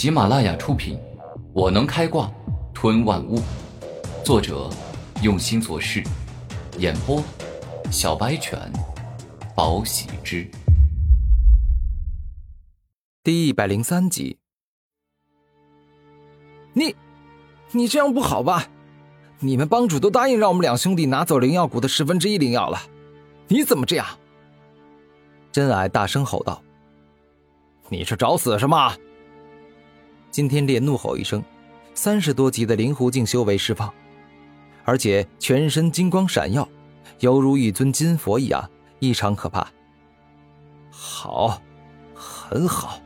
喜马拉雅出品，《我能开挂吞万物》，作者用心做事，演播小白犬，宝喜之，第一百零三集。你，你这样不好吧？你们帮主都答应让我们两兄弟拿走灵药谷的十分之一灵药了，你怎么这样？真爱大声吼道：“你是找死是吗？”金天烈怒吼一声，三十多级的灵狐境修为释放，而且全身金光闪耀，犹如一尊金佛一样，异常可怕。好，很好，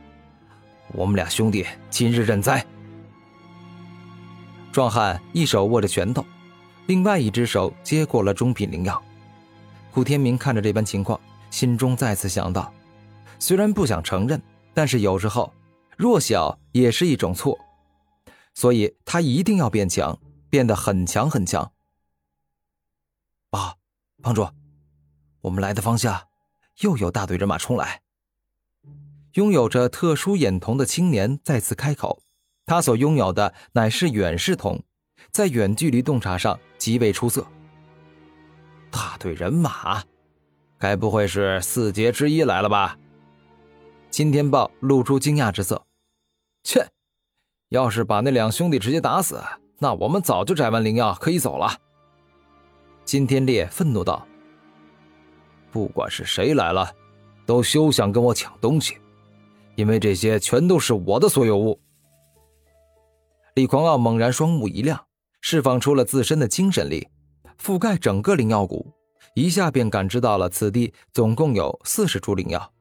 我们俩兄弟今日认栽。壮汉一手握着拳头，另外一只手接过了中品灵药。古天明看着这般情况，心中再次想到：虽然不想承认，但是有时候。弱小也是一种错，所以他一定要变强，变得很强很强。爸，帮主，我们来的方向又有大队人马冲来。拥有着特殊眼瞳的青年再次开口，他所拥有的乃是远视瞳，在远距离洞察上极为出色。大队人马，该不会是四杰之一来了吧？金天豹露出惊讶之色：“切，要是把那两兄弟直接打死，那我们早就摘完灵药可以走了。”金天烈愤怒道：“不管是谁来了，都休想跟我抢东西，因为这些全都是我的所有物。”李狂傲猛然双目一亮，释放出了自身的精神力，覆盖整个灵药谷，一下便感知到了此地总共有四十株灵药。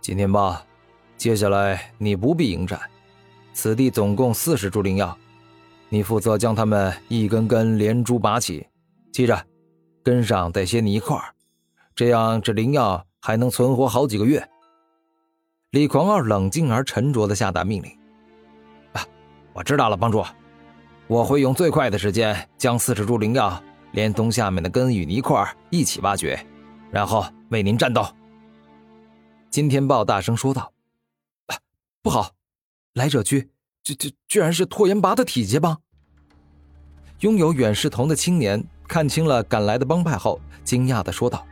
金天霸，接下来你不必迎战。此地总共四十株灵药，你负责将它们一根根连株拔起，记着，根上得写你一块，这样这灵药还能存活好几个月。李狂傲冷静而沉着的下达命令：“啊，我知道了，帮主，我会用最快的时间将四十株灵药连同下面的根与泥块一起挖掘，然后为您战斗。”金天豹大声说道：“不好，来者居，居居居然是拓延拔的体结帮！”拥有远视瞳的青年看清了赶来的帮派后，惊讶的说道：“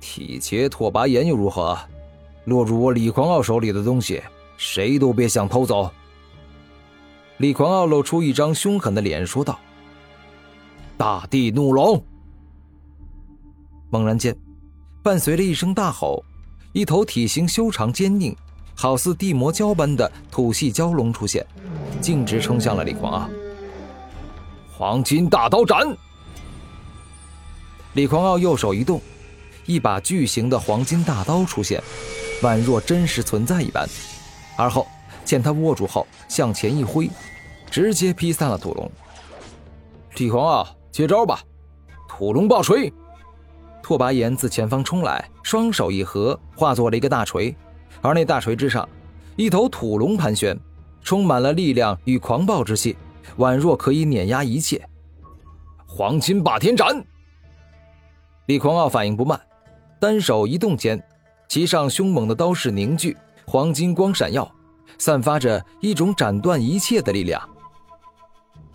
体结拓跋炎又如何？落入我李狂傲手里的东西，谁都别想偷走！”李狂傲露出一张凶狠的脸说道：“大地怒龙！”猛然间，伴随着一声大吼。一头体型修长坚硬，好似地魔蛟般的土系蛟龙出现，径直冲向了李狂傲。黄金大刀斩！李狂傲右手一动，一把巨型的黄金大刀出现，宛若真实存在一般。而后见他握住后，向前一挥，直接劈散了土龙。李狂傲，接招吧！土龙爆锤！拓跋炎自前方冲来，双手一合，化作了一个大锤，而那大锤之上，一头土龙盘旋，充满了力量与狂暴之气，宛若可以碾压一切。黄金霸天斩！李狂傲反应不慢，单手一动间，其上凶猛的刀势凝聚，黄金光闪耀，散发着一种斩断一切的力量。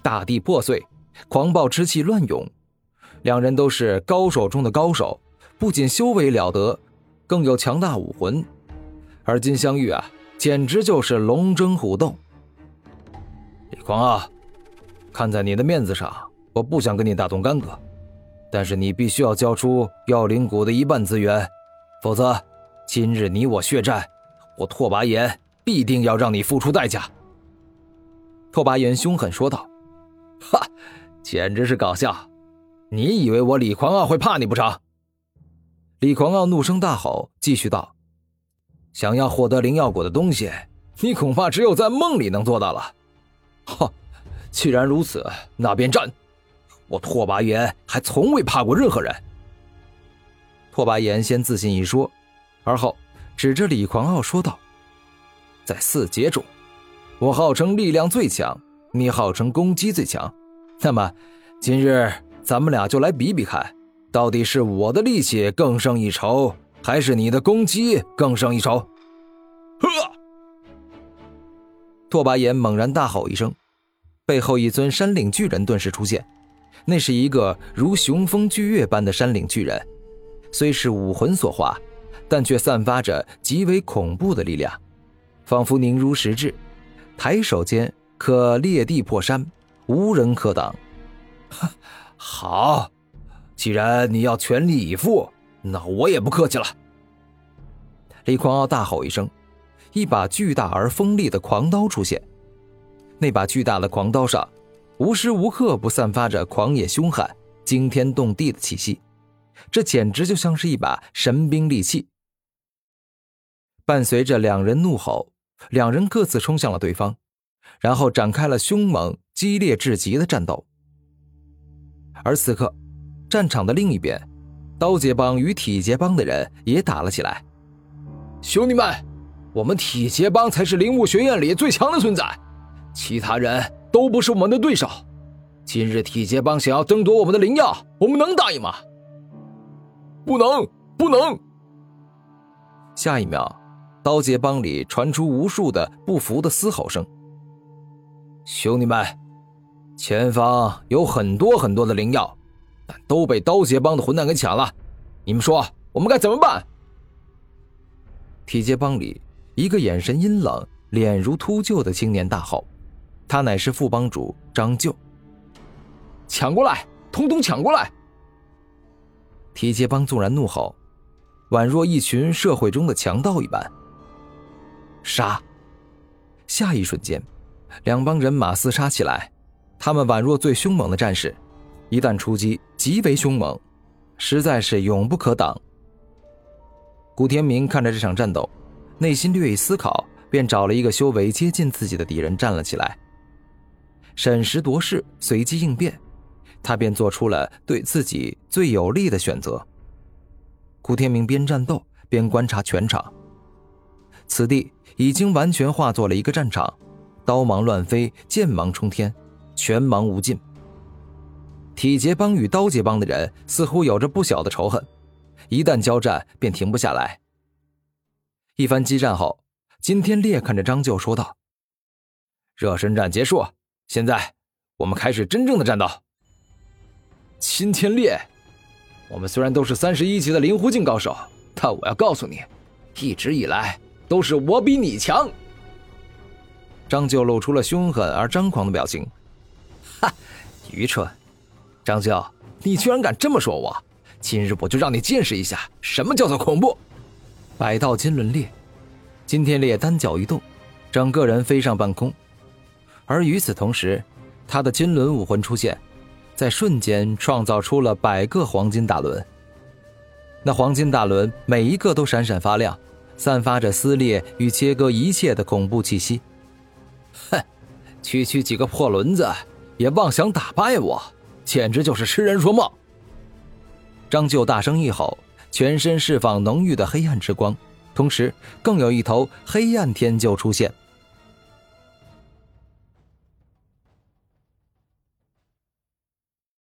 大地破碎，狂暴之气乱涌。两人都是高手中的高手，不仅修为了得，更有强大武魂。而今相遇啊，简直就是龙争虎斗。李狂啊，看在你的面子上，我不想跟你大动干戈，但是你必须要交出药灵谷的一半资源，否则今日你我血战，我拓跋炎必定要让你付出代价。”拓跋炎凶狠说道，“哈，简直是搞笑。”你以为我李狂傲会怕你不成？李狂傲怒声大吼，继续道：“想要获得灵药果的东西，你恐怕只有在梦里能做到了。哈，既然如此，那便战！我拓跋炎还从未怕过任何人。”拓跋炎先自信一说，而后指着李狂傲说道：“在四阶中，我号称力量最强，你号称攻击最强，那么今日……”咱们俩就来比比看，到底是我的力气更胜一筹，还是你的攻击更胜一筹？呵！拓跋炎猛然大吼一声，背后一尊山岭巨人顿时出现。那是一个如雄风巨岳般的山岭巨人，虽是武魂所化，但却散发着极为恐怖的力量，仿佛凝如实质，抬手间可裂地破山，无人可挡。好，既然你要全力以赴，那我也不客气了。李狂傲大吼一声，一把巨大而锋利的狂刀出现。那把巨大的狂刀上，无时无刻不散发着狂野凶悍、惊天动地的气息，这简直就像是一把神兵利器。伴随着两人怒吼，两人各自冲向了对方，然后展开了凶猛、激烈至极的战斗。而此刻，战场的另一边，刀劫帮与体劫帮的人也打了起来。兄弟们，我们体劫帮才是灵武学院里最强的存在，其他人都不是我们的对手。今日体劫帮想要争夺我们的灵药，我们能答应吗？不能，不能！下一秒，刀杰帮里传出无数的不服的嘶吼声。兄弟们！前方有很多很多的灵药，都被刀劫帮的混蛋给抢了。你们说我们该怎么办？铁劫帮里一个眼神阴冷、脸如秃鹫的青年大吼：“他乃是副帮主张舅。抢过来，通通抢过来！”铁劫帮纵然怒吼，宛若一群社会中的强盗一般。杀！下一瞬间，两帮人马厮杀起来。他们宛若最凶猛的战士，一旦出击，极为凶猛，实在是永不可挡。古天明看着这场战斗，内心略一思考，便找了一个修为接近自己的敌人站了起来。审时度势，随机应变，他便做出了对自己最有利的选择。古天明边战斗边观察全场，此地已经完全化作了一个战场，刀芒乱飞，剑芒冲天。全芒无尽。体劫帮与刀劫帮的人似乎有着不小的仇恨，一旦交战便停不下来。一番激战后，金天烈看着张就说道：“热身战结束，现在我们开始真正的战斗。”金天烈，我们虽然都是三十一级的灵狐境高手，但我要告诉你，一直以来都是我比你强。张就露出了凶狠而张狂的表情。哈，愚蠢！张九，你居然敢这么说我！今日我就让你见识一下什么叫做恐怖！百道金轮裂，金天烈单脚一动，整个人飞上半空。而与此同时，他的金轮武魂出现，在瞬间创造出了百个黄金大轮。那黄金大轮每一个都闪闪发亮，散发着撕裂与切割一切的恐怖气息。哼，区区几个破轮子！也妄想打败我，简直就是痴人说梦！张就大声一吼，全身释放浓郁的黑暗之光，同时更有一头黑暗天鹫出现，